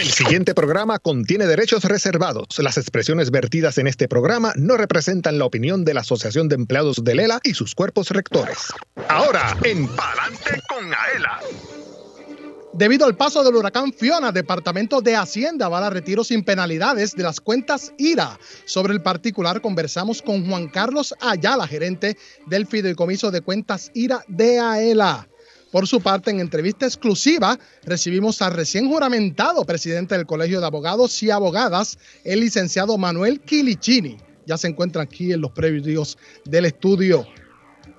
El siguiente programa contiene derechos reservados. Las expresiones vertidas en este programa no representan la opinión de la Asociación de Empleados de Lela y sus cuerpos rectores. Ahora, en Palante con Aela. Debido al paso del huracán Fiona, Departamento de Hacienda va a retiro sin penalidades de las cuentas IRA. Sobre el particular conversamos con Juan Carlos Ayala, gerente del Fideicomiso de Cuentas IRA de AELA. Por su parte, en entrevista exclusiva, recibimos al recién juramentado presidente del Colegio de Abogados y Abogadas, el licenciado Manuel Quilicini. Ya se encuentra aquí en los previos del estudio.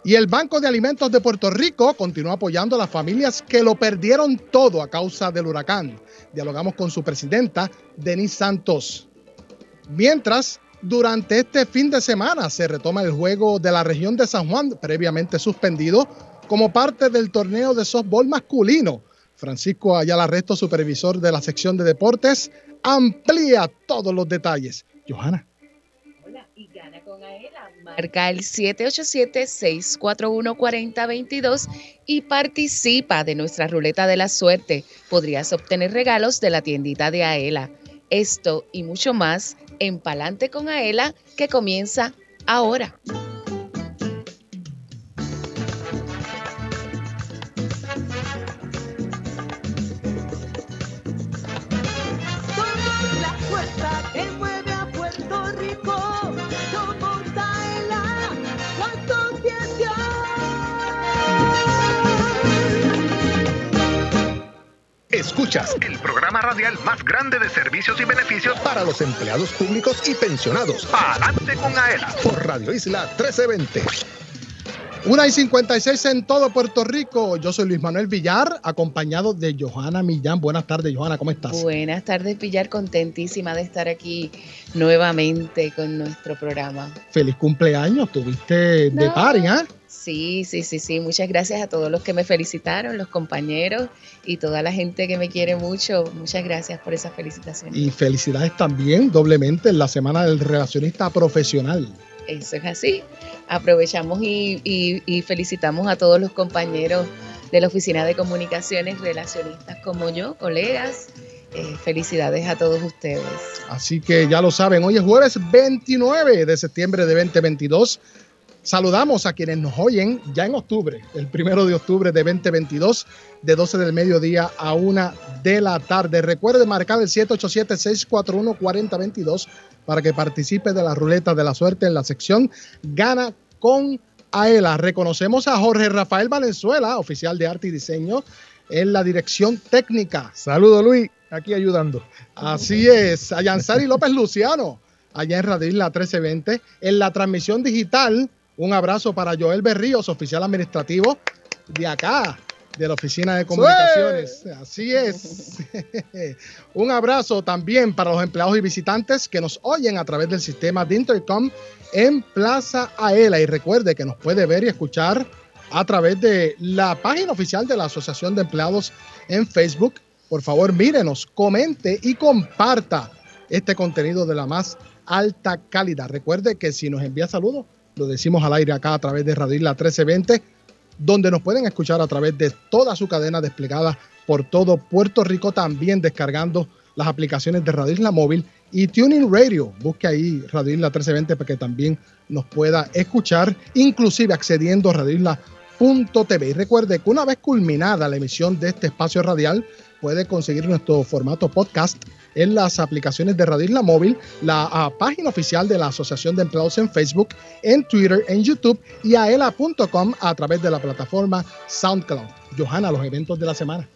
Y el Banco de Alimentos de Puerto Rico continúa apoyando a las familias que lo perdieron todo a causa del huracán. Dialogamos con su presidenta, Denise Santos. Mientras, durante este fin de semana se retoma el juego de la región de San Juan, previamente suspendido, como parte del torneo de softball masculino. Francisco Ayala Resto, supervisor de la sección de deportes, amplía todos los detalles. Johanna. Hola, y gana con Aela. Marca el 787-641-4022 y participa de nuestra ruleta de la suerte. Podrías obtener regalos de la tiendita de Aela. Esto y mucho más en Palante con Aela que comienza ahora. Escuchas el programa radial más grande de servicios y beneficios para los empleados públicos y pensionados. Adelante con AELA por Radio Isla 1320. Una y 56 en todo Puerto Rico. Yo soy Luis Manuel Villar, acompañado de Johanna Millán. Buenas tardes, Johanna, ¿cómo estás? Buenas tardes, Villar. Contentísima de estar aquí nuevamente con nuestro programa. Feliz cumpleaños, tuviste de party, ¿ah? Sí, sí, sí, sí. Muchas gracias a todos los que me felicitaron, los compañeros y toda la gente que me quiere mucho. Muchas gracias por esa felicitación. Y felicidades también doblemente en la Semana del Relacionista Profesional. Eso es así. Aprovechamos y, felicitamos a todos los compañeros de la Oficina de Comunicaciones, relacionistas como yo, colegas. Eh, felicidades a todos ustedes. Así que ya lo saben, hoy es jueves 29 de septiembre de 2022. Saludamos a quienes nos oyen ya en octubre, el primero de octubre de 2022, de 12 del mediodía a 1 de la tarde. Recuerde marcar el 787-641-4022 para que participe de la ruleta de la suerte en la sección Gana con Aela. Reconocemos a Jorge Rafael Valenzuela, oficial de arte y diseño, en la dirección técnica. Saludo Luis, aquí ayudando. Así es, a López Luciano, allá en Radio Isla 1320, en la transmisión digital un abrazo para Joel Berríos, oficial administrativo de acá, de la Oficina de Comunicaciones. Así es. Un abrazo también para los empleados y visitantes que nos oyen a través del sistema de Intercom en Plaza Aela. Y recuerde que nos puede ver y escuchar a través de la página oficial de la Asociación de Empleados en Facebook. Por favor, mírenos, comente y comparta este contenido de la más alta calidad. Recuerde que si nos envía saludos, lo decimos al aire acá a través de Radio Isla 1320, donde nos pueden escuchar a través de toda su cadena desplegada por todo Puerto Rico, también descargando las aplicaciones de Radio Isla Móvil y Tuning Radio. Busque ahí Radio Isla 1320 para que también nos pueda escuchar, inclusive accediendo a radioisla.tv. Y recuerde que una vez culminada la emisión de este espacio radial, puede conseguir nuestro formato podcast en las aplicaciones de Radio Isla Móvil, la ah, página oficial de la Asociación de Empleados en Facebook, en Twitter, en YouTube y a ela.com a través de la plataforma SoundCloud. Johanna, los eventos de la semana.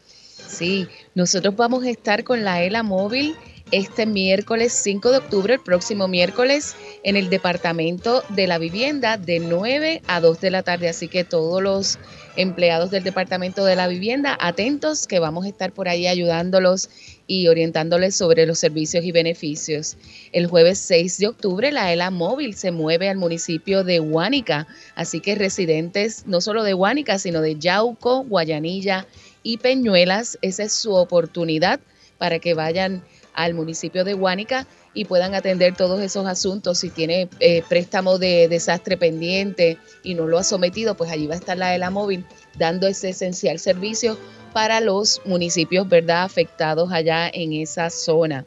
Sí, nosotros vamos a estar con la ELA móvil este miércoles 5 de octubre, el próximo miércoles, en el Departamento de la Vivienda de 9 a 2 de la tarde. Así que todos los empleados del Departamento de la Vivienda, atentos que vamos a estar por ahí ayudándolos y orientándoles sobre los servicios y beneficios. El jueves 6 de octubre la ELA móvil se mueve al municipio de Huánica, así que residentes no solo de Huánica, sino de Yauco, Guayanilla y Peñuelas, esa es su oportunidad para que vayan al municipio de Huánica y puedan atender todos esos asuntos. Si tiene eh, préstamo de desastre pendiente y no lo ha sometido, pues allí va a estar la ELA móvil dando ese esencial servicio para los municipios, ¿verdad?, afectados allá en esa zona.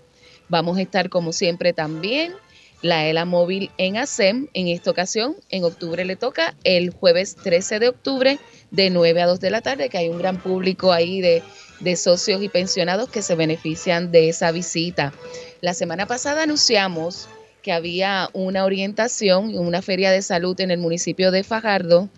Vamos a estar, como siempre, también la ELA móvil en ASEM. En esta ocasión, en octubre le toca el jueves 13 de octubre de 9 a 2 de la tarde, que hay un gran público ahí de, de socios y pensionados que se benefician de esa visita. La semana pasada anunciamos que había una orientación, una feria de salud en el municipio de Fajardo.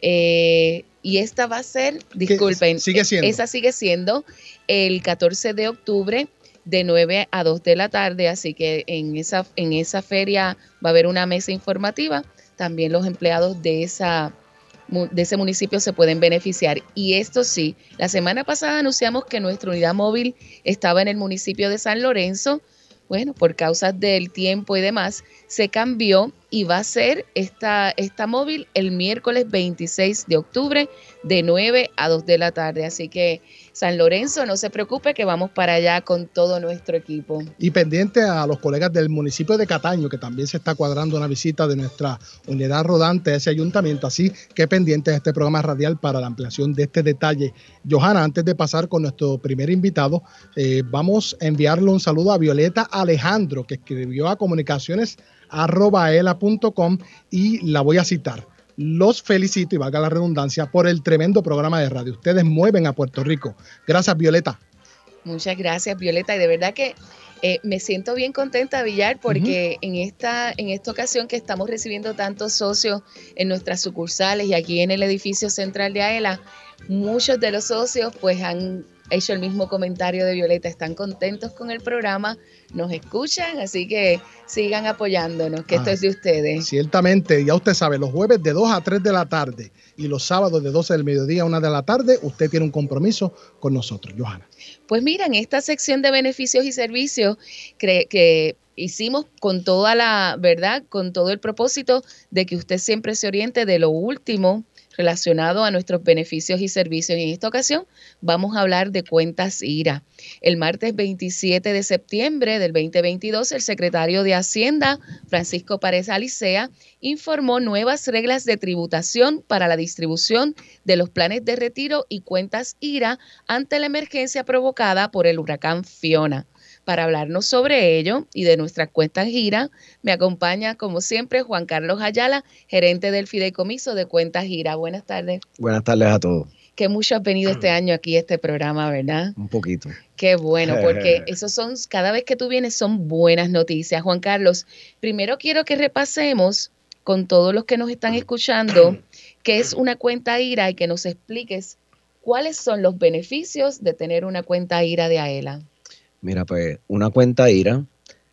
Eh, y esta va a ser, disculpen, sigue siendo? esa sigue siendo el 14 de octubre de 9 a 2 de la tarde, así que en esa, en esa feria va a haber una mesa informativa. También los empleados de, esa, de ese municipio se pueden beneficiar. Y esto sí, la semana pasada anunciamos que nuestra unidad móvil estaba en el municipio de San Lorenzo. Bueno, por causas del tiempo y demás, se cambió y va a ser esta, esta móvil el miércoles 26 de octubre de 9 a 2 de la tarde. Así que San Lorenzo, no se preocupe que vamos para allá con todo nuestro equipo. Y pendiente a los colegas del municipio de Cataño, que también se está cuadrando una visita de nuestra unidad rodante a ese ayuntamiento. Así que pendiente a este programa radial para la ampliación de este detalle. Johanna, antes de pasar con nuestro primer invitado, eh, vamos a enviarle un saludo a Violeta Alejandro, que escribió a comunicaciones y la voy a citar los felicito y valga la redundancia por el tremendo programa de radio. Ustedes mueven a Puerto Rico. Gracias, Violeta. Muchas gracias, Violeta. Y de verdad que eh, me siento bien contenta, Villar, porque en, esta, en esta ocasión que estamos recibiendo tantos socios en nuestras sucursales y aquí en el edificio central de AELA, muchos de los socios pues han hecho el mismo comentario de Violeta, están contentos con el programa, nos escuchan, así que sigan apoyándonos, que esto ah, es de ustedes. Ciertamente, ya usted sabe, los jueves de 2 a 3 de la tarde y los sábados de 12 del mediodía a 1 de la tarde, usted tiene un compromiso con nosotros, Johanna. Pues mira, en esta sección de beneficios y servicios que hicimos con toda la verdad, con todo el propósito de que usted siempre se oriente de lo último relacionado a nuestros beneficios y servicios. Y en esta ocasión vamos a hablar de cuentas IRA. El martes 27 de septiembre del 2022, el secretario de Hacienda, Francisco Párez Alicea, informó nuevas reglas de tributación para la distribución de los planes de retiro y cuentas IRA ante la emergencia provocada por el huracán Fiona. Para hablarnos sobre ello y de nuestras cuentas gira, me acompaña, como siempre, Juan Carlos Ayala, gerente del Fideicomiso de Cuentas Gira. Buenas tardes. Buenas tardes a todos. Que mucho has venido este año aquí a este programa, ¿verdad? Un poquito. Qué bueno, porque esos son, cada vez que tú vienes son buenas noticias. Juan Carlos, primero quiero que repasemos con todos los que nos están escuchando qué es una cuenta IRA y que nos expliques cuáles son los beneficios de tener una cuenta IRA de AELA. Mira, pues una cuenta IRA,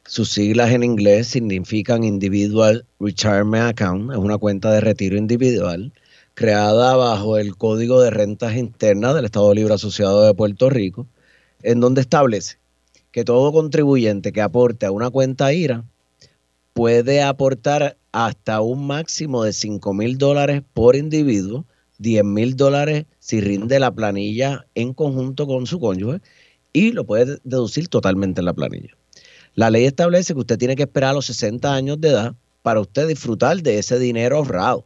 sus siglas en inglés significan Individual Retirement Account, es una cuenta de retiro individual creada bajo el Código de Rentas Internas del Estado Libre Asociado de Puerto Rico, en donde establece que todo contribuyente que aporte a una cuenta IRA puede aportar hasta un máximo de 5 mil dólares por individuo, 10 mil dólares si rinde la planilla en conjunto con su cónyuge y lo puede deducir totalmente en la planilla. La ley establece que usted tiene que esperar a los 60 años de edad para usted disfrutar de ese dinero ahorrado.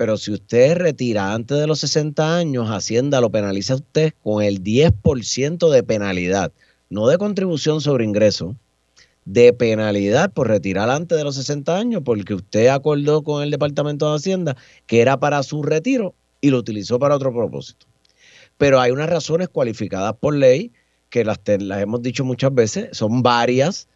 Pero si usted retira antes de los 60 años, Hacienda lo penaliza a usted con el 10% de penalidad, no de contribución sobre ingreso, de penalidad por retirar antes de los 60 años, porque usted acordó con el Departamento de Hacienda que era para su retiro y lo utilizó para otro propósito. Pero hay unas razones cualificadas por ley que las, hemos dicho muchas veces, son varias,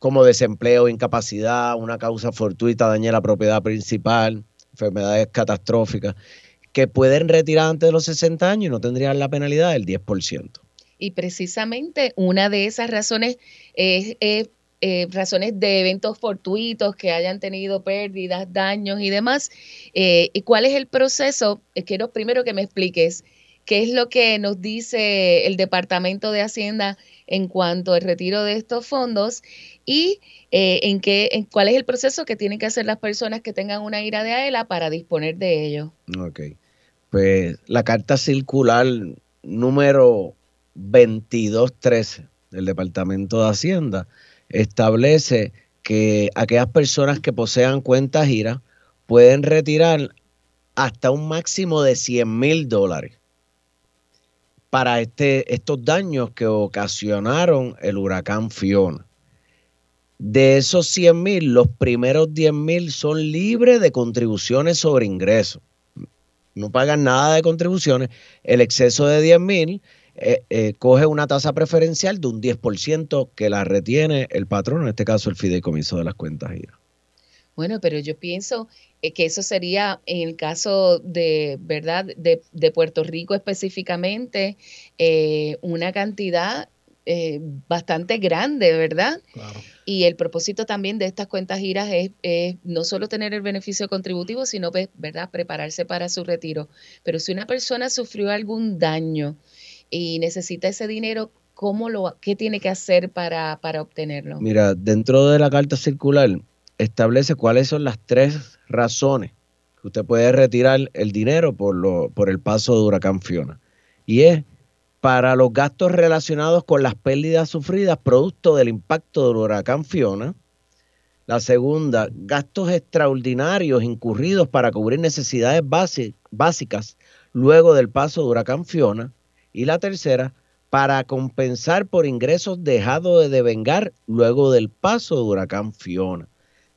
como desempleo, incapacidad, una causa fortuita daña la propiedad principal, enfermedades catastróficas, que pueden retirar antes de los 60 años y no tendrían la penalidad del 10%. Y precisamente una de esas razones es, eh, razones de eventos fortuitos que hayan tenido pérdidas, daños y demás. Eh, ¿Y cuál es el proceso? Eh, quiero primero que me expliques qué es lo que nos dice el Departamento de Hacienda en cuanto al retiro de estos fondos y eh, en qué, en cuál es el proceso que tienen que hacer las personas que tengan una ira de AELA para disponer de ello. Ok. Pues la carta circular número 2213 del Departamento de Hacienda establece que aquellas personas que posean cuentas IRA pueden retirar hasta un máximo de 100 mil dólares para este, estos daños que ocasionaron el huracán Fiona. De esos 100 mil, los primeros 10 mil son libres de contribuciones sobre ingresos. No pagan nada de contribuciones. El exceso de 10 mil eh, eh, coge una tasa preferencial de un 10% que la retiene el patrón, en este caso el fideicomiso de las cuentas IRA. Bueno, pero yo pienso eh, que eso sería en el caso de, ¿verdad?, de, de Puerto Rico específicamente, una cantidad bastante grande, ¿verdad? Claro. Y el propósito también de estas cuentas giras es, no solo tener el beneficio contributivo, sino, pues, ¿verdad?, prepararse para su retiro. Pero si una persona sufrió algún daño, y necesita ese dinero, ¿cómo lo, ¿qué tiene que hacer para, obtenerlo? Mira, dentro de la carta circular establece cuáles son las tres razones que usted puede retirar el dinero por, lo, por el paso de huracán Fiona. Y es para los gastos relacionados con las pérdidas sufridas producto del impacto del huracán Fiona. La segunda, gastos extraordinarios incurridos para cubrir necesidades básicas luego del paso de huracán Fiona. Y la tercera, para compensar por ingresos dejados de devengar luego del paso de huracán Fiona.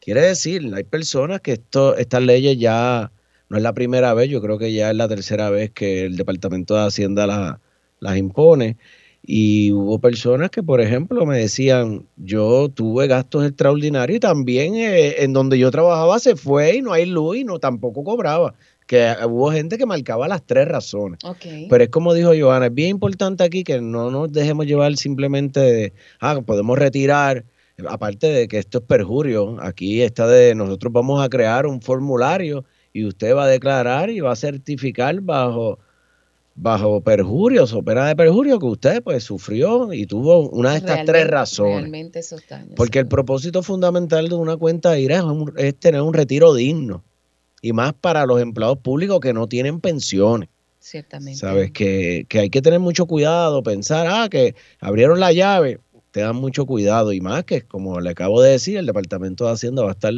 Quiere decir, hay personas que esto, estas leyes ya no es la primera vez, yo creo que ya es la tercera vez que el Departamento de Hacienda las impone. Y hubo personas que, por ejemplo, me decían, yo tuve gastos extraordinarios y también eh, en donde yo trabajaba se fue y no hay luz y no tampoco cobraba que hubo gente que marcaba las tres razones. Pero es como dijo Joana, es bien importante aquí que no nos dejemos llevar simplemente de, ah, podemos retirar, aparte de que esto es perjurio, aquí está de, nosotros vamos a crear un formulario y usted va a declarar y va a certificar bajo bajo perjurio, o pena de perjurio que usted pues sufrió y tuvo una de estas tres razones. Porque el propósito fundamental de una cuenta IRA es tener un retiro digno y más para los empleados públicos que no tienen pensiones. Ciertamente. Sabes que, hay que tener mucho cuidado, pensar, ah, que abrieron la llave, te dan mucho cuidado y más que, como le acabo de decir, el Departamento de Hacienda va a estar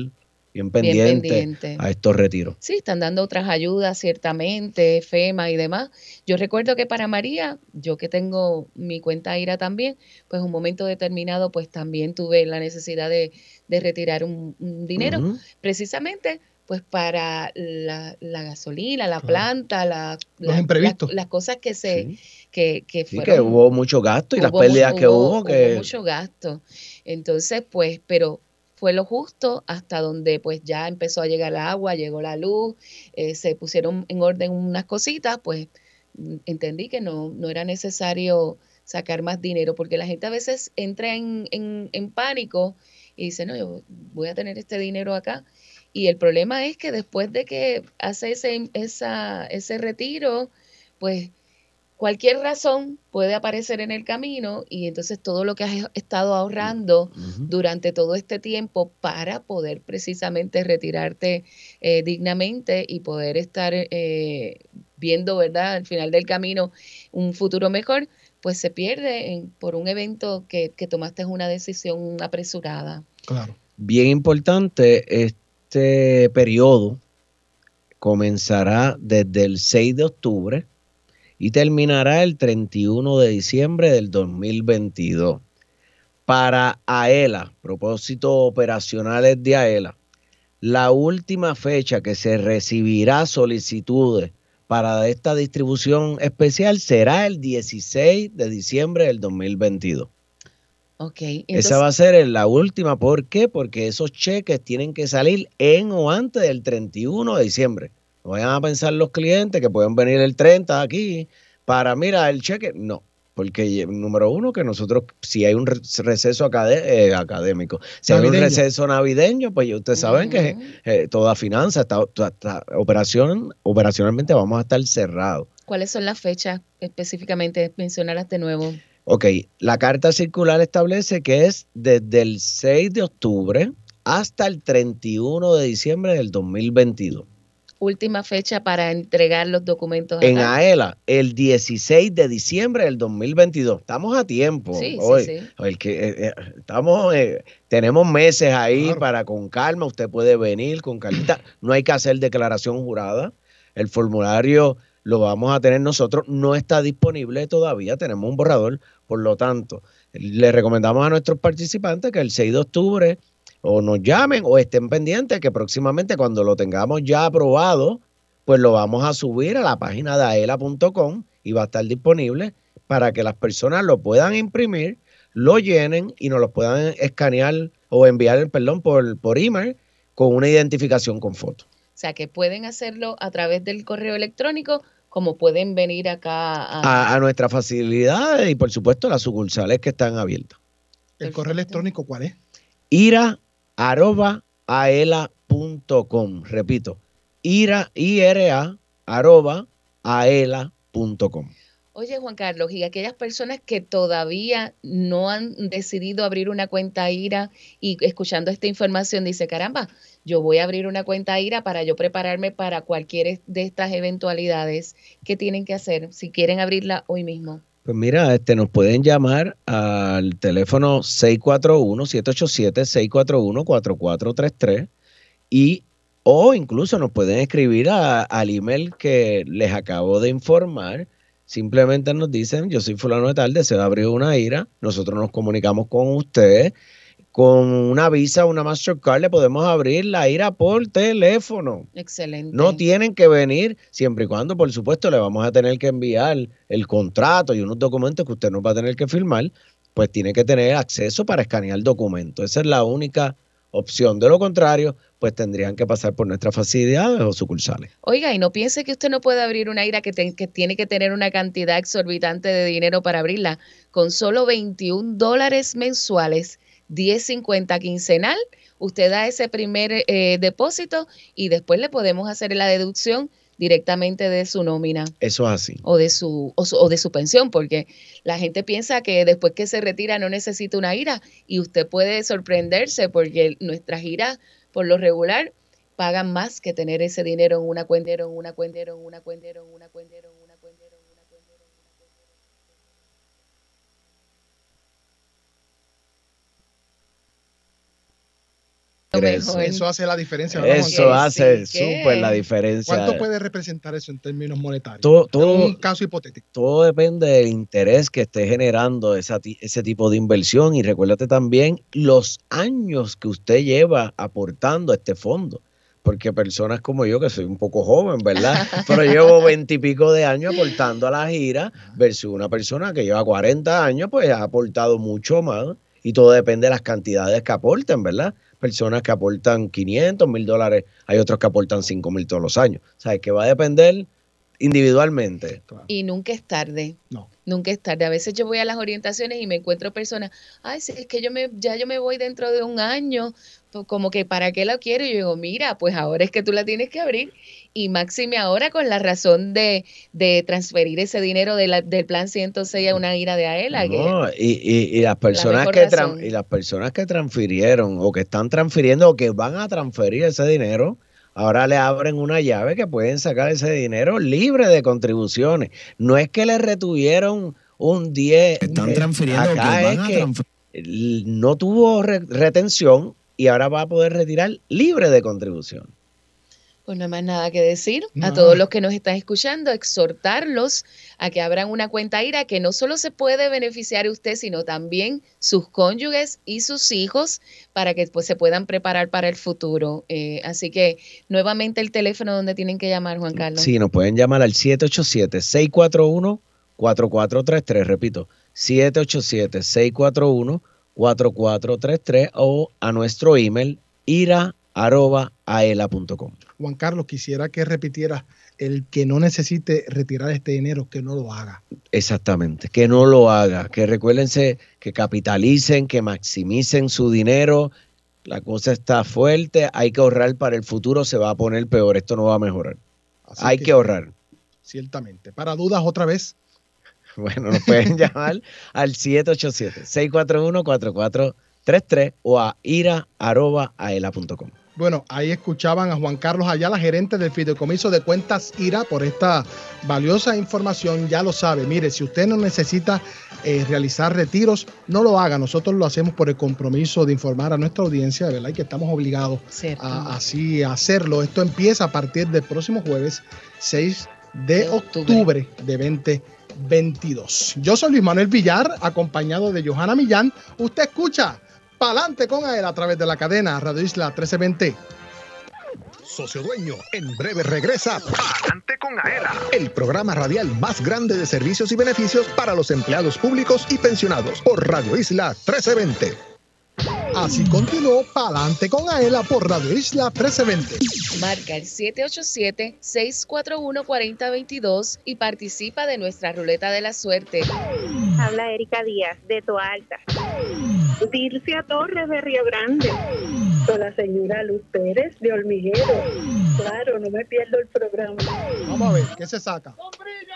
bien pendiente, a estos retiros. Sí, están dando otras ayudas, ciertamente, FEMA y demás. Yo recuerdo que para María, yo que tengo mi cuenta IRA también, pues un momento determinado, pues también tuve la necesidad de, retirar un, dinero, precisamente pues para la, gasolina, la planta, la, los imprevistos. las cosas que se que, que fueron, que hubo mucho gasto y las pérdidas que hubo, que hubo mucho gasto. Entonces, pues, pero fue lo justo hasta donde pues ya empezó a llegar el agua, llegó la luz, eh, se pusieron en orden unas cositas, pues entendí que no, no era necesario sacar más dinero, porque la gente a veces entra en, en, en pánico y dice, no, yo voy a tener este dinero acá y el problema es que después de que hace ese, esa, ese retiro, pues cualquier razón puede aparecer en el camino y entonces todo lo que has estado ahorrando durante todo este tiempo para poder precisamente retirarte eh, dignamente y poder estar eh, viendo, ¿verdad?, al final del camino un futuro mejor, pues se pierde por un evento que, que tomaste una decisión apresurada. Claro. Bien importante, es este periodo comenzará desde el 6 de octubre y terminará el 31 de diciembre del 2022. Para AELA, propósitos operacionales de AELA, la última fecha que se recibirá solicitudes para esta distribución especial será el 16 de diciembre del 2022. Esa va a ser la última. ¿Por qué? Porque esos cheques tienen que salir en o antes del 31 de diciembre. No vayan a pensar los clientes que pueden venir el 30 aquí para, mira, el cheque. No, porque número uno, que nosotros, si hay un receso eh, académico, si hay un receso navideño, pues ustedes saben que eh, toda finanza, está, operación, operacionalmente vamos a estar cerrados. ¿Cuáles son las fechas específicamente? Mencionarlas de nuevo. Ok, la carta circular establece que es desde el 6 de octubre hasta el 31 de diciembre del 2022. Última fecha para entregar los documentos. En AELA, el 16 de diciembre del 2022. Estamos a tiempo. Sí, hoy. sí, sí. que, eh, eh, estamos, eh, tenemos meses ahí para con calma. Usted puede venir con calma. No hay que hacer declaración jurada. El formulario lo vamos a tener nosotros. No está disponible todavía, tenemos un borrador, por lo tanto, le recomendamos a nuestros participantes que el 6 de octubre o nos llamen o estén pendientes que próximamente cuando lo tengamos ya aprobado, pues lo vamos a subir a la página de aela.com y va a estar disponible para que las personas lo puedan imprimir, lo llenen y nos lo puedan escanear o enviar, perdón, por, por email con una identificación con foto. O sea, que pueden hacerlo a través del correo electrónico, como pueden venir acá a, a, nuestra facilidad y por supuesto las sucursales que están abiertas. ¿El correo electrónico cuál es? ira arroba aela.com. Repito, ira, ira arroba aela.com. Oye, Juan Carlos, y aquellas personas que todavía no han decidido abrir una cuenta IRA y escuchando esta información dice, caramba, yo voy a abrir una cuenta IRA para yo prepararme para cualquier de estas eventualidades, ¿qué tienen que hacer si quieren abrirla hoy mismo? Pues mira, este, nos pueden llamar al teléfono 641-787-641-4433 y o incluso nos pueden escribir al email que les acabo de informar. Simplemente nos dicen, yo soy fulano de tal, deseo abrir una IRA, nosotros nos comunicamos con ustedes con una visa, una Mastercard, le podemos abrir la IRA por teléfono. Excelente. No tienen que venir, siempre y cuando, por supuesto, le vamos a tener que enviar el contrato y unos documentos que usted no va a tener que firmar, pues tiene que tener acceso para escanear documentos. Esa es la única opción. De lo contrario, pues tendrían que pasar por nuestras facilidades o sucursales. Oiga, y no piense que usted no puede abrir una IRA que, que tiene que tener una cantidad exorbitante de dinero para abrirla. Con solo 21 dólares mensuales 10.50 quincenal, usted da ese primer eh, depósito y después le podemos hacer la deducción directamente de su nómina. Eso es así. O de su, o, de su pensión, porque la gente piensa que después que se retira no necesita una ira y usted puede sorprenderse porque nuestras giras, por lo regular, pagan más que tener ese dinero en una cuenta, en una cuenta, en una cuenta, en una cuenta, en una cuenta. Eso hace la diferencia. Eso hace súper la diferencia. ¿Cuánto puede representar eso en términos monetarios? Todo, un caso hipotético. Todo depende del interés que esté generando esa, ese tipo de inversión y recuérdate también los años que usted lleva aportando a este fondo. Porque personas como yo, que soy un poco joven, ¿verdad? Pero llevo veintipico de años aportando a la gira, versus una persona que lleva 40 años, pues ha aportado mucho más. Y todo depende de las cantidades que aporten, ¿verdad? Personas que aportan 500 mil dólares, hay otros que aportan 5 mil todos los años. O sea, que va a depender individualmente. Y nunca es tarde. No. Nunca es tarde. A veces yo voy a las orientaciones y me encuentro personas, ay, si es que yo me, ya yo me voy dentro de un año, como que para qué la quiero. Y yo digo, mira, pues ahora es que tú la tienes que abrir. Y máxime ahora con la razón de, de transferir ese dinero de la, del plan 106 a una ira de AELA. No, y, y, las personas que y las personas que transfirieron o que están transfiriendo o que van a transferir ese dinero, Ahora le abren una llave que pueden sacar ese dinero libre de contribuciones. No es que le retuvieron un 10. Están transfiriendo. Acá es que no tuvo retención y ahora va a poder retirar libre de contribución. Pues no hay más nada que decir. A todos los que nos están escuchando, exhortarlos a que abran una cuenta IRA que no solo se puede beneficiar usted, sino también sus cónyuges y sus hijos para que pues, se puedan preparar para el futuro. Eh, así que nuevamente el teléfono donde tienen que llamar, Juan Carlos. Sí, nos pueden llamar al 787-641-4433. Repito, 787-641-4433 o a nuestro email ira.aela.com. Juan Carlos, quisiera que repitiera el que no necesite retirar este dinero, que no lo haga. Exactamente, que no lo haga, que recuérdense que capitalicen, que maximicen su dinero. La cosa está fuerte, hay que ahorrar para el futuro, se va a poner peor, esto no va a mejorar. hay que, ahorrar. Ciertamente. Para dudas, otra vez. Bueno, nos pueden llamar al 787-641-4433 o a ira.aela.com. Bueno, ahí escuchaban a Juan Carlos Ayala, gerente del Fideicomiso de Cuentas IRA, por esta valiosa información. Ya lo sabe, mire, si usted no necesita eh, realizar retiros, no lo haga. Nosotros lo hacemos por el compromiso de informar a nuestra audiencia, ¿verdad? Y que estamos obligados a, así a hacerlo. Esto empieza a partir del próximo jueves 6 de, octubre. de 2022. Yo soy Luis Manuel Villar, acompañado de Johanna Millán. Usted escucha Palante con él a través de la cadena Radio Isla 1320 socio dueño. En breve regresa Palante con Aela, el programa radial más grande de servicios y beneficios para los empleados públicos y pensionados por Radio Isla 1320. Así continuó Palante con Aela por Radio Isla 1320. Marca el 787-641-4022 y participa de nuestra ruleta de la suerte. Habla Erika Díaz de Toalta. Dircia Torres de Río Grande la señora Luz Pérez de Hormiguero. Claro, no me pierdo el programa. Vamos a ver, ¿qué se saca?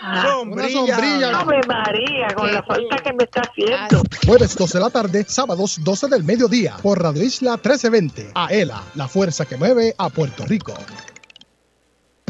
¡Sombrilla! Ah. Una sombrilla. No me María, con la falta que me está haciendo. Jueves 12 de la tarde, sábados 12 del mediodía, por Radio Isla 1320. AELA, la fuerza que mueve a Puerto Rico.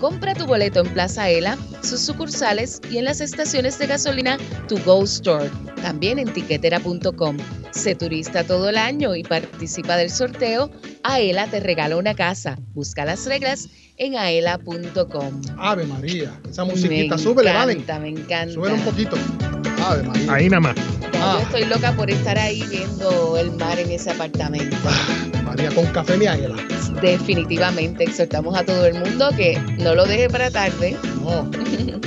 Compra tu boleto en Plaza Ela, sus sucursales y en las estaciones de gasolina To Go Store, también en tiquetera.com. Sé turista todo el año y participa del sorteo. Aela te regala una casa. Busca las reglas en aela.com. Ave María, esa musiquita, súbele, vale. Me encanta, me encanta. Súbele un poquito. Ave María. Ahí nada más. Yo estoy loca por estar ahí viendo el mar en ese apartamento. Ah, María con café mi Aela. Definitivamente, exhortamos a todo el mundo que no lo deje para tarde. No,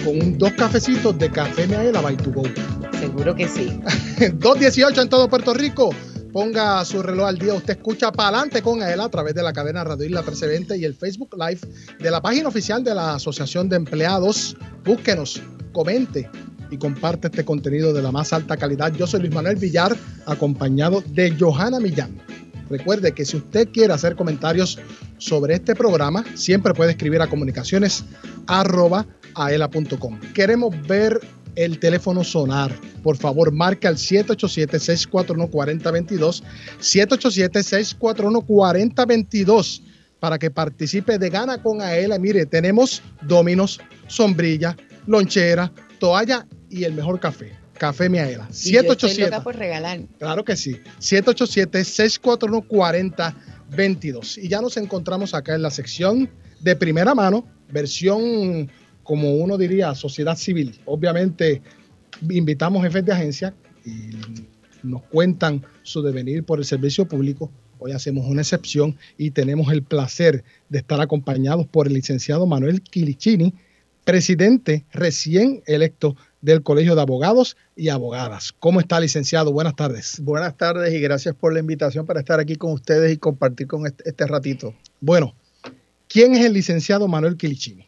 con dos cafecitos de café mi Aela by to go. Seguro que sí. 2.18 en todo Puerto Rico. Ponga su reloj al día. Usted escucha para adelante con él a través de la cadena Radio Isla 1320 y el Facebook Live de la página oficial de la Asociación de Empleados. Búsquenos, comente y comparte este contenido de la más alta calidad. Yo soy Luis Manuel Villar, acompañado de Johanna Millán. Recuerde que si usted quiere hacer comentarios sobre este programa, siempre puede escribir a comunicaciones Queremos ver el teléfono sonar. Por favor, marca al 787-641-4022. 787-641-4022 para que participe de Gana con Aela. Mire, tenemos dominos, sombrilla, lonchera, toalla y el mejor café. Café Miaela. Y yo estoy 787. loca por regalar. Claro que sí. 787-641-4022. Y ya nos encontramos acá en la sección de primera mano, versión, como uno diría, sociedad civil. Obviamente, invitamos jefes de agencia y nos cuentan su devenir por el servicio público. Hoy hacemos una excepción y tenemos el placer de estar acompañados por el licenciado Manuel Quilichini, presidente recién electo del Colegio de Abogados y Abogadas. ¿Cómo está, licenciado? Buenas tardes. Buenas tardes y gracias por la invitación para estar aquí con ustedes y compartir con este, este ratito. Bueno, ¿quién es el licenciado Manuel Quilichini?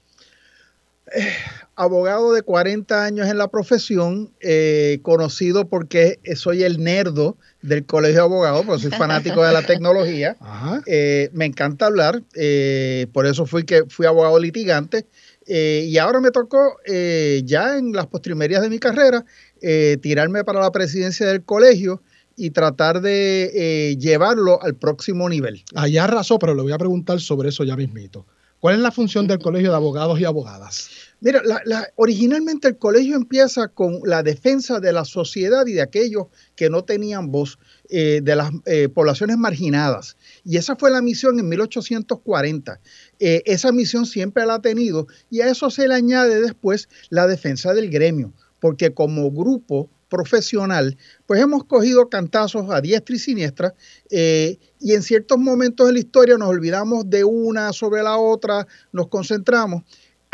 Abogado de 40 años en la profesión, eh, conocido porque soy el nerdo del Colegio de Abogados, porque soy fanático de la tecnología. Eh, me encanta hablar, eh, por eso fui que fui abogado litigante. Eh, y ahora me tocó, eh, ya en las postrimerías de mi carrera, eh, tirarme para la presidencia del colegio y tratar de eh, llevarlo al próximo nivel. Allá arrasó, pero le voy a preguntar sobre eso ya mismito. ¿Cuál es la función del Colegio de Abogados y Abogadas? Mira, la- originalmente el colegio empieza con la defensa de la sociedad y de aquellos que no tenían voz, eh, de las eh, poblaciones marginadas. Y esa fue la misión en 1840. Eh, esa misión siempre la ha tenido y a eso se le añade después la defensa del gremio, porque como grupo profesional, pues hemos cogido cantazos a diestra y siniestra y en ciertos momentos de la historia nos olvidamos de una sobre la otra, nos concentramos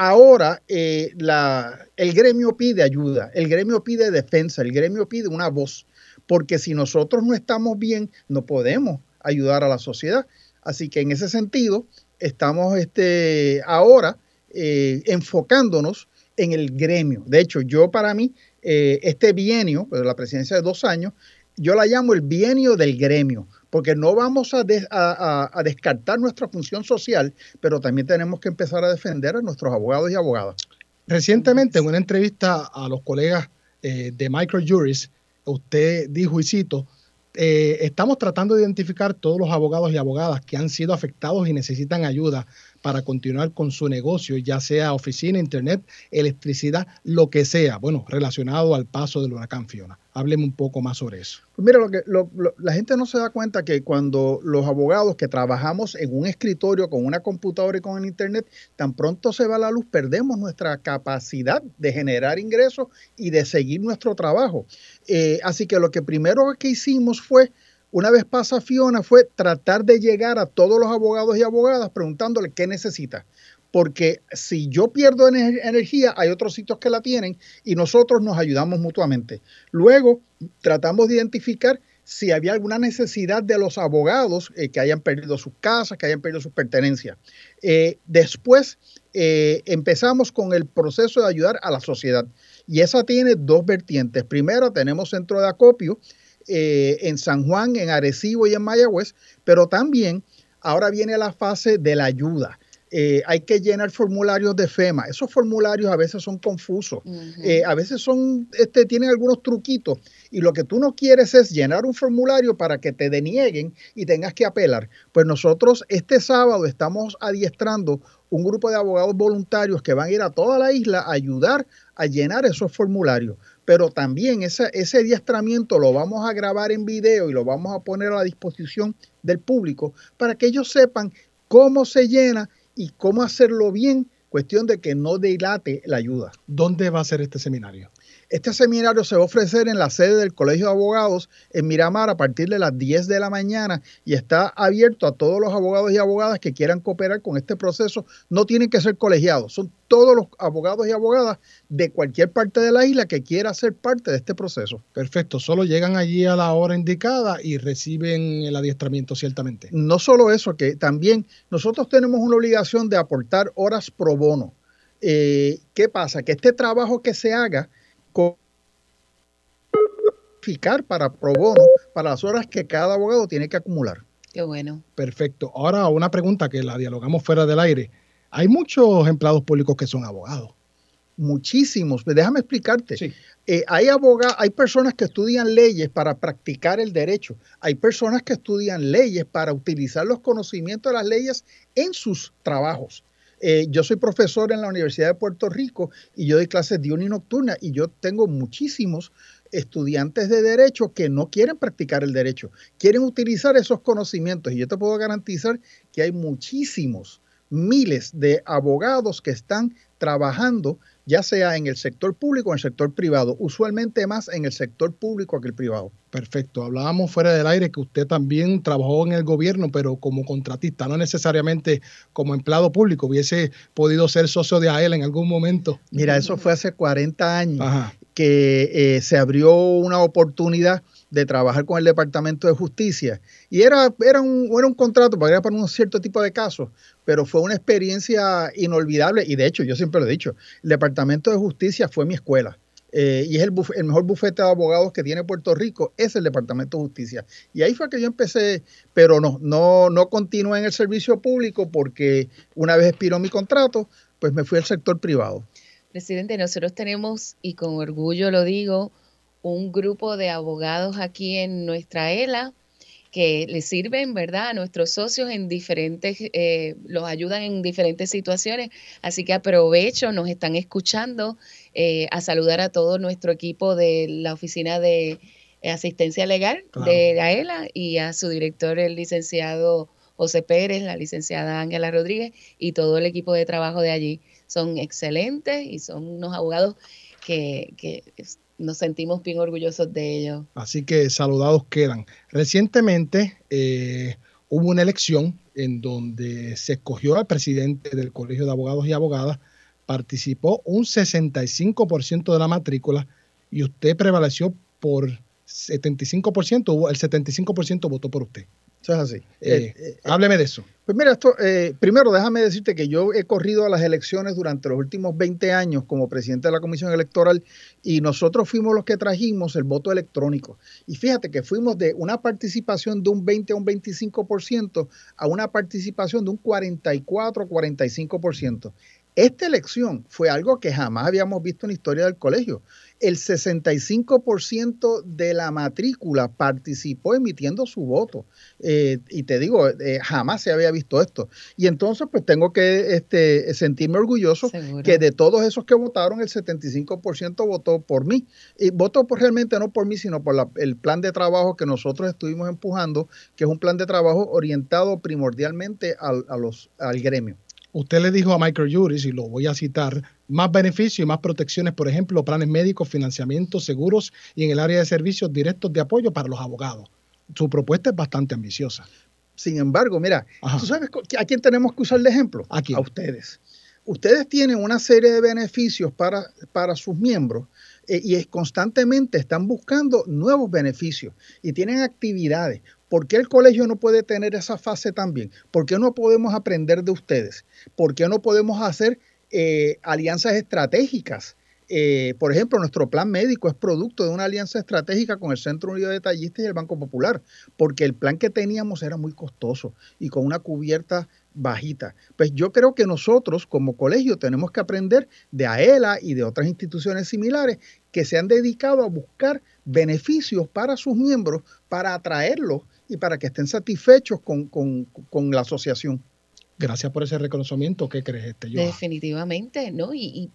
ahora eh, el gremio pide ayuda, el gremio pide defensa, el gremio pide una voz, porque si nosotros no estamos bien, no podemos ayudar a la sociedad. Así que en ese sentido, estamos este, ahora eh, enfocándonos en el gremio. De hecho, yo para mí, eh, este bienio, pues, la presidencia de dos años, yo la llamo el bienio del gremio, porque no vamos a, des- a- a- a descartar nuestra función social, pero también tenemos que empezar a defender a nuestros abogados y abogadas. Recientemente, en una entrevista a los colegas eh, de Microjuris, usted dijo y cito, eh, estamos tratando de identificar todos los abogados y abogadas que han sido afectados y necesitan ayuda para continuar con su negocio, ya sea oficina, internet, electricidad, lo que sea, bueno, relacionado al paso del huracán Fiona. Hábleme un poco más sobre eso. Pues mira, lo que, lo- la gente no se da cuenta que cuando los abogados que trabajamos en un escritorio con una computadora y con el internet, tan pronto se va la luz, perdemos nuestra capacidad de generar ingresos y de seguir nuestro trabajo. Eh, así que lo que primero que hicimos fue, una vez pasa Fiona, fue tratar de llegar a todos los abogados y abogadas preguntándole qué necesita. Porque si yo pierdo ener- energía, hay otros sitios que la tienen y nosotros nos ayudamos mutuamente. Luego, tratamos de identificar si había alguna necesidad de los abogados eh, que hayan perdido sus casas, que hayan perdido sus pertenencias. Eh, después eh, empezamos con el proceso de ayudar a la sociedad y esa tiene dos vertientes. Primero, tenemos centro de acopio eh, en San Juan, en Arecibo y en Mayagüez, pero también ahora viene la fase de la ayuda. Eh, hay que llenar formularios de FEMA. Esos formularios a veces son confusos. Eh, a veces son, este, tienen algunos truquitos y lo que tú no quieres es llenar un formulario para que te denieguen y tengas que apelar. Pues nosotros este sábado estamos adiestrando un grupo de abogados voluntarios que van a ir a toda la isla a ayudar a llenar esos formularios. Pero también ese, ese lo vamos a grabar en video y lo vamos a poner a la disposición del público para que ellos sepan cómo se llena y cómo hacerlo bien, cuestión de que no dilate la ayuda. ¿Dónde va a ser este seminario? Este seminario se va a ofrecer en la sede del Colegio de Abogados en Miramar a partir de las 10 de la mañana y está abierto a todos los abogados y abogadas que quieran cooperar con este proceso. No tienen que ser colegiados, son todos los abogados y abogadas de cualquier parte de la isla que quiera ser parte de este proceso. Perfecto, solo llegan allí a la hora indicada y reciben el adiestramiento ciertamente. No solo eso, que también nosotros tenemos una obligación de aportar horas pro bono. Eh, ¿Qué pasa? Que este trabajo que se haga ficar para pro bono para las horas que cada abogado tiene que acumular. Qué bueno. Perfecto. Ahora una pregunta que la dialogamos fuera del aire. Hay muchos empleados públicos que son abogados. Muchísimos. Déjame explicarte. Sí. Eh, hay abogados, hay personas que estudian leyes para practicar el derecho. Hay personas que estudian leyes para utilizar los conocimientos de las leyes en sus trabajos. Eh, yo soy profesor en la Universidad de Puerto Rico y yo doy clases diurna y nocturna y yo tengo muchísimos estudiantes de derecho que no quieren practicar el derecho, quieren utilizar esos conocimientos y yo te puedo garantizar que hay muchísimos, miles de abogados que están trabajando ya sea en el sector público o en el sector privado, usualmente más en el sector público que el privado. Perfecto. Hablábamos fuera del aire que usted también trabajó en el gobierno, pero como contratista, no necesariamente como empleado público. Hubiese podido ser socio de AEL en algún momento. Mira, eso fue hace 40 años que eh, se abrió una oportunidad de trabajar con el Departamento de Justicia. Y era, era, un, era un contrato para, para un cierto tipo de casos, pero fue una experiencia inolvidable. Y de hecho, yo siempre lo he dicho, el Departamento de Justicia fue mi escuela. Eh, y es el, el, mejor bufete de abogados que tiene Puerto Rico, es el Departamento de Justicia. Y ahí fue que yo empecé, pero no, no, no continué en el servicio público porque una vez expiró mi contrato, pues me fui al sector privado. Presidente, nosotros tenemos, y con orgullo lo digo, un grupo de abogados aquí en nuestra ELA que le sirven, ¿verdad?, a nuestros socios en diferentes, eh, los ayudan en diferentes situaciones. Así que aprovecho, nos están escuchando, eh, a saludar a todo nuestro equipo de la Oficina de Asistencia Legal de la ELA y a su director, el licenciado José Pérez, la licenciada Ángela Rodríguez y todo el equipo de trabajo de allí. Son excelentes y son unos abogados que, que nos sentimos bien orgullosos de ellos. Así que saludados quedan. Recientemente eh, hubo una elección en donde se escogió al presidente del Colegio de Abogados y Abogadas, participó un 65% de la matrícula y usted prevaleció por 75%, el 75% votó por usted. Eso es así. Eh, eh, eh, hábleme de eso. Pues mira, esto, primero déjame decirte que yo he corrido a las elecciones durante los últimos 20 años como presidente de la Comisión Electoral y nosotros fuimos los que trajimos el voto electrónico. Y fíjate que fuimos de una participación de un 20 a un 25% a una participación de un 44 45%. Esta elección fue algo que jamás habíamos visto en la historia del colegio el 65% de la matrícula participó emitiendo su voto. Eh, y te digo, eh, jamás se había visto esto. Y entonces, pues tengo que este, sentirme orgulloso que de todos esos que votaron, el 75% votó por mí. Y votó por, realmente no por mí, sino por el plan de trabajo que nosotros estuvimos empujando, que es un plan de trabajo orientado primordialmente al, a los, al gremio. Usted le dijo a Michael Juris, y lo voy a citar, más beneficios y más protecciones, por ejemplo, planes médicos, financiamientos, seguros y en el área de servicios directos de apoyo para los abogados. Su propuesta es bastante ambiciosa. Sin embargo, mira, ¿tú sabes a quién tenemos que usar de ejemplo? ¿A, a ustedes. Ustedes tienen una serie de beneficios para, para sus miembros eh, y constantemente están buscando nuevos beneficios y tienen actividades. ¿Por qué el colegio no puede tener esa fase también? ¿Por qué no podemos aprender de ustedes? ¿Por qué no podemos hacer eh, alianzas estratégicas? Eh, por ejemplo, nuestro plan médico es producto de una alianza estratégica con el Centro Unido de Detallistas y el Banco Popular, porque el plan que teníamos era muy costoso y con una cubierta bajita. Pues yo creo que nosotros como colegio tenemos que aprender de AELA y de otras instituciones similares que se han dedicado a buscar beneficios para sus miembros, para atraerlos y para que estén satisfechos con, la asociación. Gracias por ese reconocimiento. ¿Qué crees, este Definitivamente, ¿no? Y,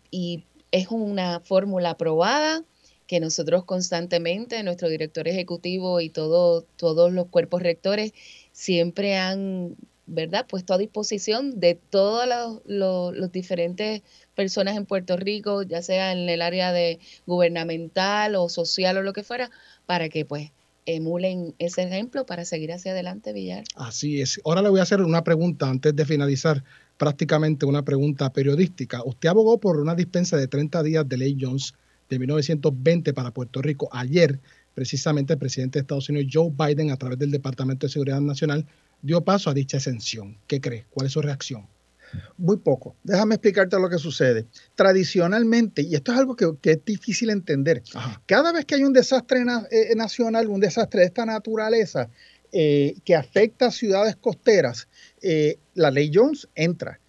es una fórmula aprobada que nosotros constantemente, nuestro director ejecutivo y todo, todos los cuerpos rectores siempre han, ¿verdad?, puesto a disposición de todas las diferentes personas en Puerto Rico, ya sea en el área de gubernamental o social o lo que fuera, para que pues emulen ese ejemplo para seguir hacia adelante, Villar. Así es. Ahora le voy a hacer una pregunta antes de finalizar, prácticamente una pregunta periodística. Usted abogó por una dispensa de 30 días de ley Jones de 1920 para Puerto Rico. Ayer, precisamente, el presidente de Estados Unidos, Joe Biden, a través del Departamento de Seguridad Nacional, dio paso a dicha exención. ¿Qué cree? ¿Cuál es su reacción? Muy poco. Déjame explicarte lo que sucede. Tradicionalmente, y esto es algo que, es difícil entender, cada vez que hay un desastre eh, nacional, un desastre de esta naturaleza eh, que afecta a ciudades costeras, eh, la ley Jones entra.